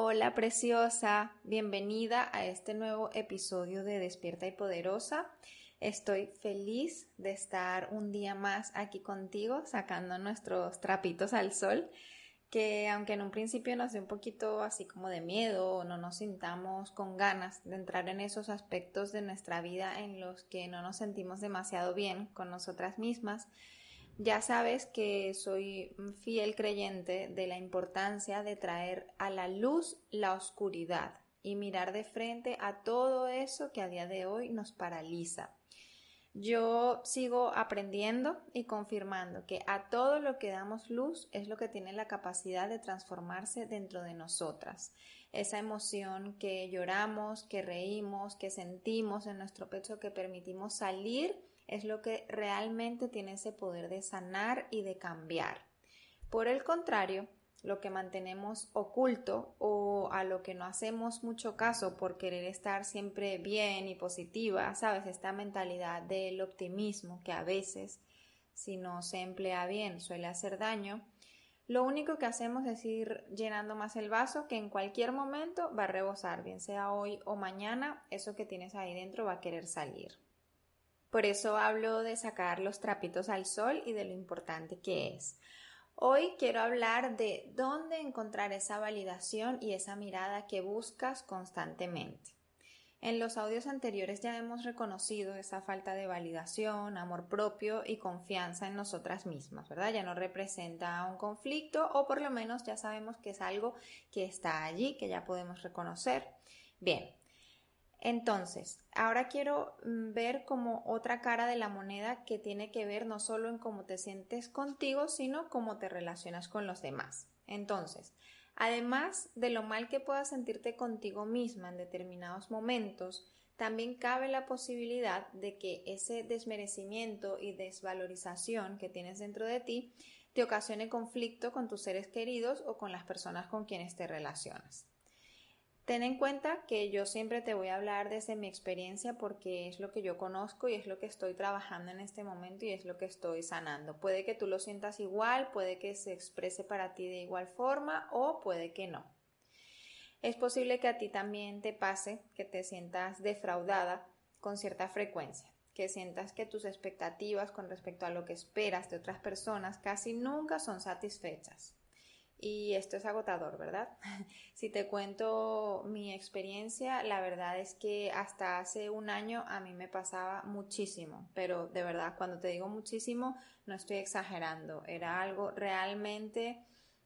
Hola preciosa, bienvenida a este nuevo episodio de Despierta y Poderosa. Estoy feliz de estar un día más aquí contigo sacando nuestros trapitos al sol, que aunque en un principio nos dé un poquito así como de miedo o no nos sintamos con ganas de entrar en esos aspectos de nuestra vida en los que no nos sentimos demasiado bien con nosotras mismas, ya sabes que soy fiel creyente de la importancia de traer a la luz la oscuridad y mirar de frente a todo eso que a día de hoy nos paraliza. Yo sigo aprendiendo y confirmando que a todo lo que damos luz es lo que tiene la capacidad de transformarse dentro de nosotras. Esa emoción que lloramos, que reímos, que sentimos en nuestro pecho, que permitimos salir, es lo que realmente tiene ese poder de sanar y de cambiar. Por el contrario, lo que mantenemos oculto o a lo que no hacemos mucho caso por querer estar siempre bien y positiva, sabes, esta mentalidad del optimismo que a veces, si no se emplea bien, suele hacer daño, lo único que hacemos es ir llenando más el vaso que en cualquier momento va a rebosar, bien sea hoy o mañana, eso que tienes ahí dentro va a querer salir. Por eso hablo de sacar los trapitos al sol y de lo importante que es. Hoy quiero hablar de dónde encontrar esa validación y esa mirada que buscas constantemente. En los audios anteriores ya hemos reconocido esa falta de validación, amor propio y confianza en nosotras mismas, ¿verdad? Ya no representa un conflicto o por lo menos ya sabemos que es algo que está allí, que ya podemos reconocer. Bien, entonces, ahora quiero mm, ver como otra cara de la moneda que tiene que ver no solo en cómo te sientes contigo, sino cómo te relacionas con los demás. Entonces, además de lo mal que puedas sentirte contigo misma en determinados momentos, también cabe la posibilidad de que ese desmerecimiento y desvalorización que tienes dentro de ti te ocasione conflicto con tus seres queridos o con las personas con quienes te relacionas. Ten en cuenta que yo siempre te voy a hablar desde mi experiencia porque es lo que yo conozco y es lo que estoy trabajando en este momento y es lo que estoy sanando. Puede que tú lo sientas igual, puede que se exprese para ti de igual forma o puede que no. Es posible que a ti también te pase que te sientas defraudada con cierta frecuencia, que sientas que tus expectativas con respecto a lo que esperas de otras personas casi nunca son satisfechas. Y esto es agotador, ¿verdad? si te cuento mi experiencia, la verdad es que hasta hace un año a mí me pasaba muchísimo, pero de verdad, cuando te digo muchísimo, no estoy exagerando, era algo realmente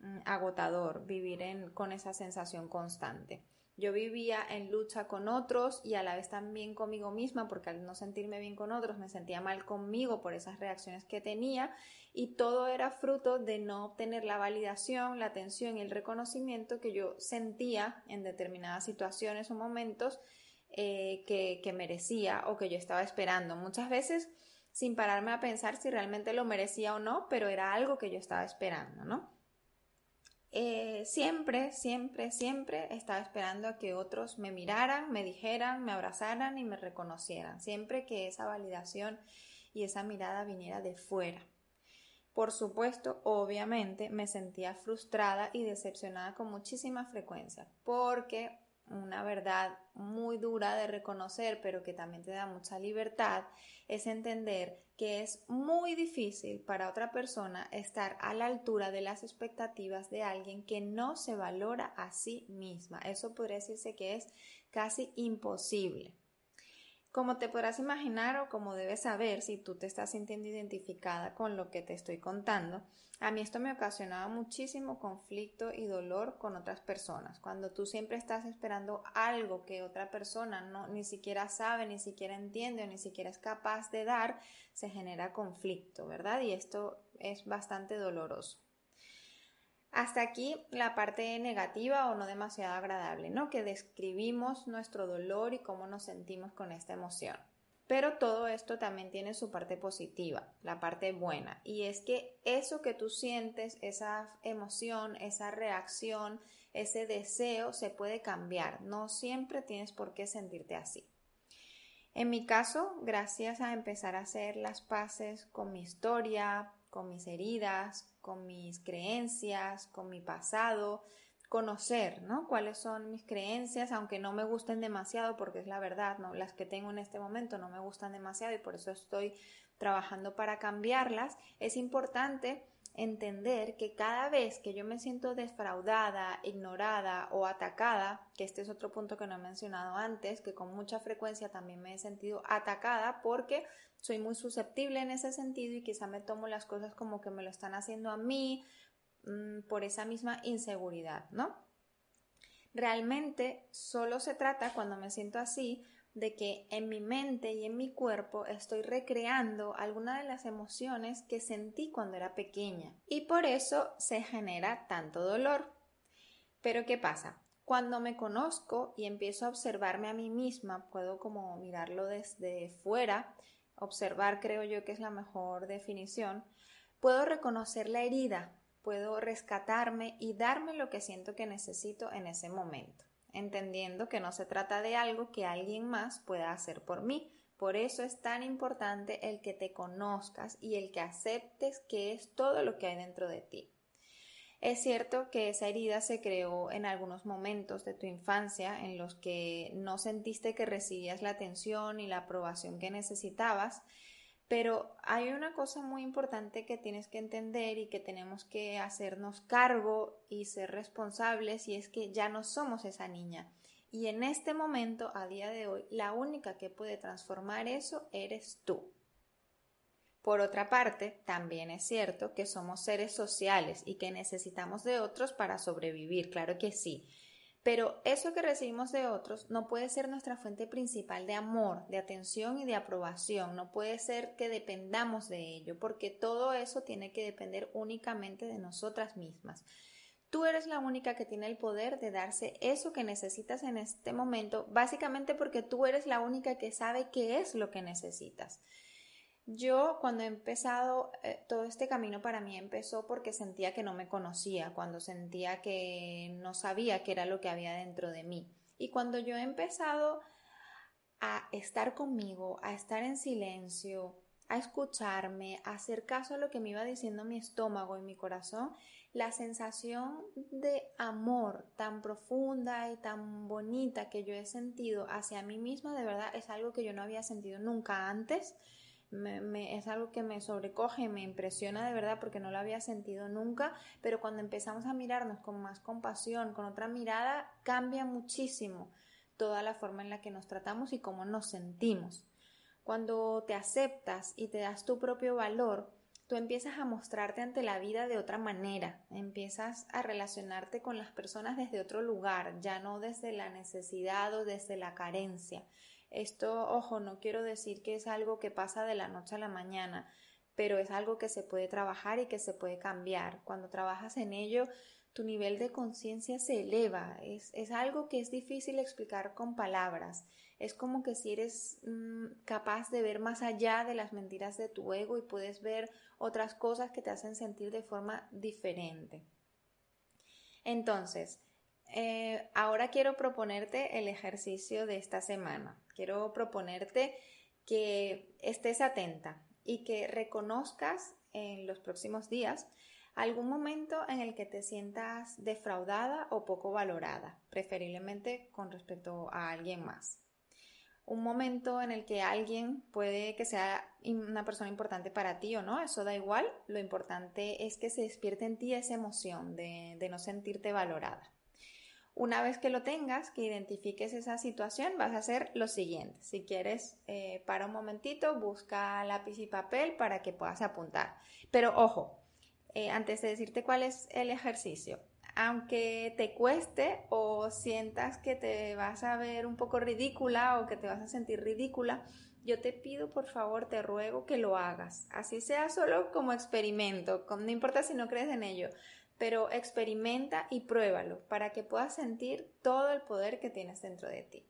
mm, agotador vivir con esa sensación constante. Yo vivía en lucha con otros y a la vez también conmigo misma, porque al no sentirme bien con otros me sentía mal conmigo por esas reacciones que tenía y todo era fruto de no obtener la validación, la atención y el reconocimiento que yo sentía en determinadas situaciones o momentos eh, que, que merecía o que yo estaba esperando. Muchas veces sin pararme a pensar si realmente lo merecía o no, pero era algo que yo estaba esperando, ¿no? Eh, siempre, siempre, siempre estaba esperando a que otros me miraran, me dijeran, me abrazaran y me reconocieran. Siempre que esa validación y esa mirada viniera de fuera. Por supuesto, obviamente, me sentía frustrada y decepcionada con muchísima frecuencia, porque una verdad muy dura de reconocer, pero que también te da mucha libertad, es entender que es muy difícil para otra persona estar a la altura de las expectativas de alguien que no se valora a sí misma. Eso podría decirse que es casi imposible. Como te podrás imaginar o como debes saber si tú te estás sintiendo identificada con lo que te estoy contando, a mí esto me ocasionaba muchísimo conflicto y dolor con otras personas. Cuando tú siempre estás esperando algo que otra persona no ni siquiera sabe, ni siquiera entiende o ni siquiera es capaz de dar, se genera conflicto, ¿verdad? Y esto es bastante doloroso. Hasta aquí la parte negativa o no demasiado agradable, ¿no? Que describimos nuestro dolor y cómo nos sentimos con esta emoción. Pero todo esto también tiene su parte positiva, la parte buena, y es que eso que tú sientes, esa emoción, esa reacción, ese deseo se puede cambiar. No siempre tienes por qué sentirte así. En mi caso, gracias a empezar a hacer las paces con mi historia, con mis heridas, con mis creencias, con mi pasado, conocer, ¿no? Cuáles son mis creencias, aunque no me gusten demasiado, porque es la verdad, ¿no? Las que tengo en este momento no me gustan demasiado y por eso estoy trabajando para cambiarlas. Es importante entender que cada vez que yo me siento defraudada, ignorada o atacada, que este es otro punto que no he mencionado antes, que con mucha frecuencia también me he sentido atacada porque soy muy susceptible en ese sentido y quizá me tomo las cosas como que me lo están haciendo a mí mm, por esa misma inseguridad, ¿no? Realmente solo se trata cuando me siento así de que en mi mente y en mi cuerpo estoy recreando alguna de las emociones que sentí cuando era pequeña y por eso se genera tanto dolor. Pero ¿qué pasa? Cuando me conozco y empiezo a observarme a mí misma, puedo como mirarlo desde fuera, observar creo yo que es la mejor definición, puedo reconocer la herida, puedo rescatarme y darme lo que siento que necesito en ese momento entendiendo que no se trata de algo que alguien más pueda hacer por mí. Por eso es tan importante el que te conozcas y el que aceptes que es todo lo que hay dentro de ti. Es cierto que esa herida se creó en algunos momentos de tu infancia en los que no sentiste que recibías la atención y la aprobación que necesitabas pero hay una cosa muy importante que tienes que entender y que tenemos que hacernos cargo y ser responsables y es que ya no somos esa niña. Y en este momento, a día de hoy, la única que puede transformar eso eres tú. Por otra parte, también es cierto que somos seres sociales y que necesitamos de otros para sobrevivir, claro que sí. Pero eso que recibimos de otros no puede ser nuestra fuente principal de amor, de atención y de aprobación. No puede ser que dependamos de ello, porque todo eso tiene que depender únicamente de nosotras mismas. Tú eres la única que tiene el poder de darse eso que necesitas en este momento, básicamente porque tú eres la única que sabe qué es lo que necesitas. Yo cuando he empezado, eh, todo este camino para mí empezó porque sentía que no me conocía, cuando sentía que no sabía qué era lo que había dentro de mí. Y cuando yo he empezado a estar conmigo, a estar en silencio, a escucharme, a hacer caso a lo que me iba diciendo mi estómago y mi corazón, la sensación de amor tan profunda y tan bonita que yo he sentido hacia mí misma, de verdad es algo que yo no había sentido nunca antes es algo que me sobrecoge, me impresiona de verdad porque no lo había sentido nunca, pero cuando empezamos a mirarnos con más compasión, con otra mirada, cambia muchísimo toda la forma en la que nos tratamos y cómo nos sentimos. Cuando te aceptas y te das tu propio valor, tú empiezas a mostrarte ante la vida de otra manera, empiezas a relacionarte con las personas desde otro lugar, ya no desde la necesidad o desde la carencia. Esto, ojo, no quiero decir que es algo que pasa de la noche a la mañana, pero es algo que se puede trabajar y que se puede cambiar. Cuando trabajas en ello, tu nivel de conciencia se eleva. Es, algo que es difícil explicar con palabras. Es como que si eres mm, capaz de ver más allá de las mentiras de tu ego y puedes ver otras cosas que te hacen sentir de forma diferente. Entonces, eh, ahora quiero proponerte el ejercicio de esta semana. Quiero proponerte que estés atenta y que reconozcas en los próximos días algún momento en el que te sientas defraudada o poco valorada, preferiblemente con respecto a alguien más. Un momento en el que alguien puede que sea una persona importante para ti o no, eso da igual, lo importante es que se despierte en ti esa emoción de no sentirte valorada. Una vez que lo tengas, que identifiques esa situación, vas a hacer lo siguiente. Si quieres, eh, para un momentito, busca lápiz y papel para que puedas apuntar. Pero ojo, eh, antes de decirte cuál es el ejercicio, aunque te cueste o sientas que te vas a ver un poco ridícula o que te vas a sentir ridícula, yo te pido por favor, te ruego que lo hagas, así sea solo como experimento, no importa si no crees en ello, pero experimenta y pruébalo para que puedas sentir todo el poder que tienes dentro de ti.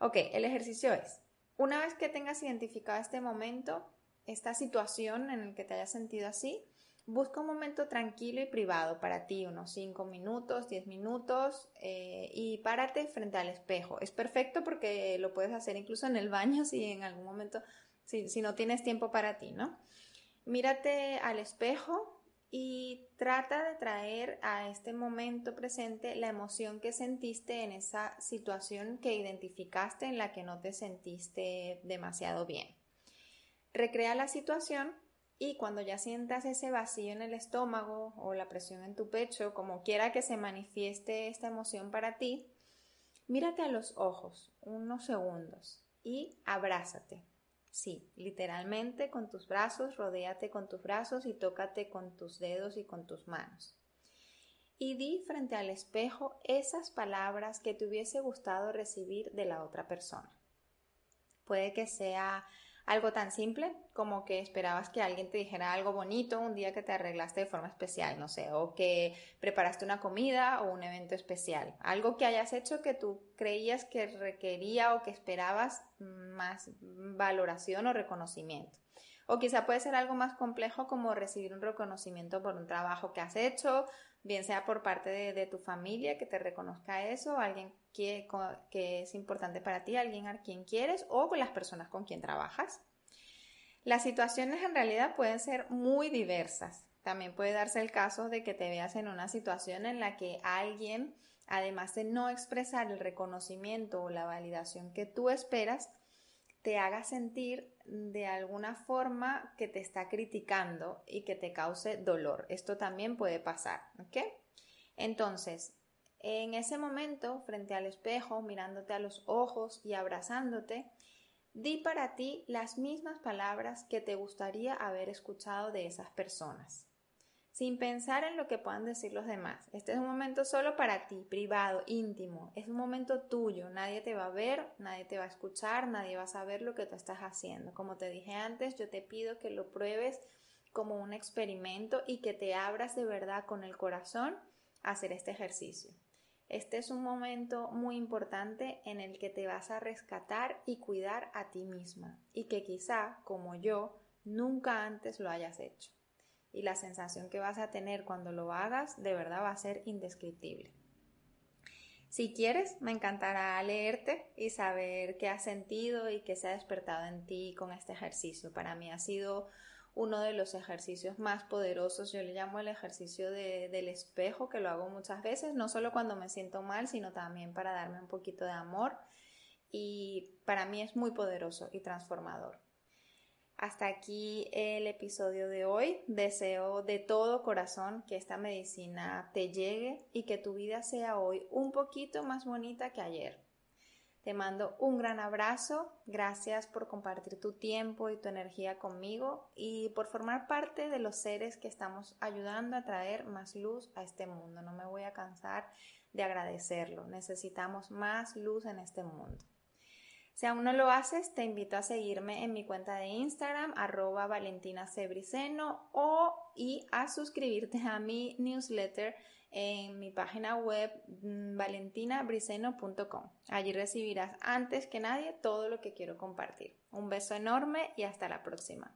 Ok, el ejercicio es, una vez que tengas identificado este momento, esta situación en la que te hayas sentido así, busca un momento tranquilo y privado para ti, unos 5 minutos, 10 minutos, eh, y párate frente al espejo. Es perfecto porque lo puedes hacer incluso en el baño si en algún momento, si, si no tienes tiempo para ti, ¿no? Mírate al espejo y trata de traer a este momento presente la emoción que sentiste en esa situación que identificaste en la que no te sentiste demasiado bien. Recrea la situación y cuando ya sientas ese vacío en el estómago o la presión en tu pecho, como quiera que se manifieste esta emoción para ti, mírate a los ojos unos segundos y abrázate. Sí, literalmente con tus brazos, rodéate con tus brazos y tócate con tus dedos y con tus manos. Y di frente al espejo esas palabras que te hubiese gustado recibir de la otra persona. Puede que sea algo tan simple como que esperabas que alguien te dijera algo bonito un día que te arreglaste de forma especial, no sé, o que preparaste una comida o un evento especial. Algo que hayas hecho que tú creías que requería o que esperabas más valoración o reconocimiento. O quizá puede ser algo más complejo como recibir un reconocimiento por un trabajo que has hecho, bien sea por parte de, tu familia que te reconozca eso, alguien que, que es importante para ti, alguien a quien quieres o con las personas con quien trabajas. Las situaciones en realidad pueden ser muy diversas. También puede darse el caso de que te veas en una situación en la que alguien, además de no expresar el reconocimiento o la validación que tú esperas, te haga sentir de alguna forma que te está criticando y que te cause dolor. Esto también puede pasar, ¿ok? Entonces, en ese momento, frente al espejo, mirándote a los ojos y abrazándote, di para ti las mismas palabras que te gustaría haber escuchado de esas personas sin pensar en lo que puedan decir los demás. Este es un momento solo para ti, privado, íntimo. Es un momento tuyo. Nadie te va a ver, nadie te va a escuchar, nadie va a saber lo que tú estás haciendo. Como te dije antes, yo te pido que lo pruebes como un experimento y que te abras de verdad con el corazón a hacer este ejercicio. Este es un momento muy importante en el que te vas a rescatar y cuidar a ti misma y que quizá, como yo, nunca antes lo hayas hecho y la sensación que vas a tener cuando lo hagas de verdad va a ser indescriptible. Si quieres, me encantará leerte y saber qué has sentido y qué se ha despertado en ti con este ejercicio. Para mí ha sido uno de los ejercicios más poderosos. Yo le llamo el ejercicio del espejo, que lo hago muchas veces, no solo cuando me siento mal, sino también para darme un poquito de amor. Y para mí es muy poderoso y transformador. Hasta aquí el episodio de hoy. Deseo de todo corazón que esta medicina te llegue y que tu vida sea hoy un poquito más bonita que ayer. Te mando un gran abrazo. Gracias por compartir tu tiempo y tu energía conmigo y por formar parte de los seres que estamos ayudando a traer más luz a este mundo. No me voy a cansar de agradecerlo. Necesitamos más luz en este mundo. Si aún no lo haces, te invito a seguirme en mi cuenta de Instagram, arroba o y a suscribirte a mi newsletter en mi página web mm, valentinabriceno.com. Allí recibirás antes que nadie todo lo que quiero compartir. Un beso enorme y hasta la próxima.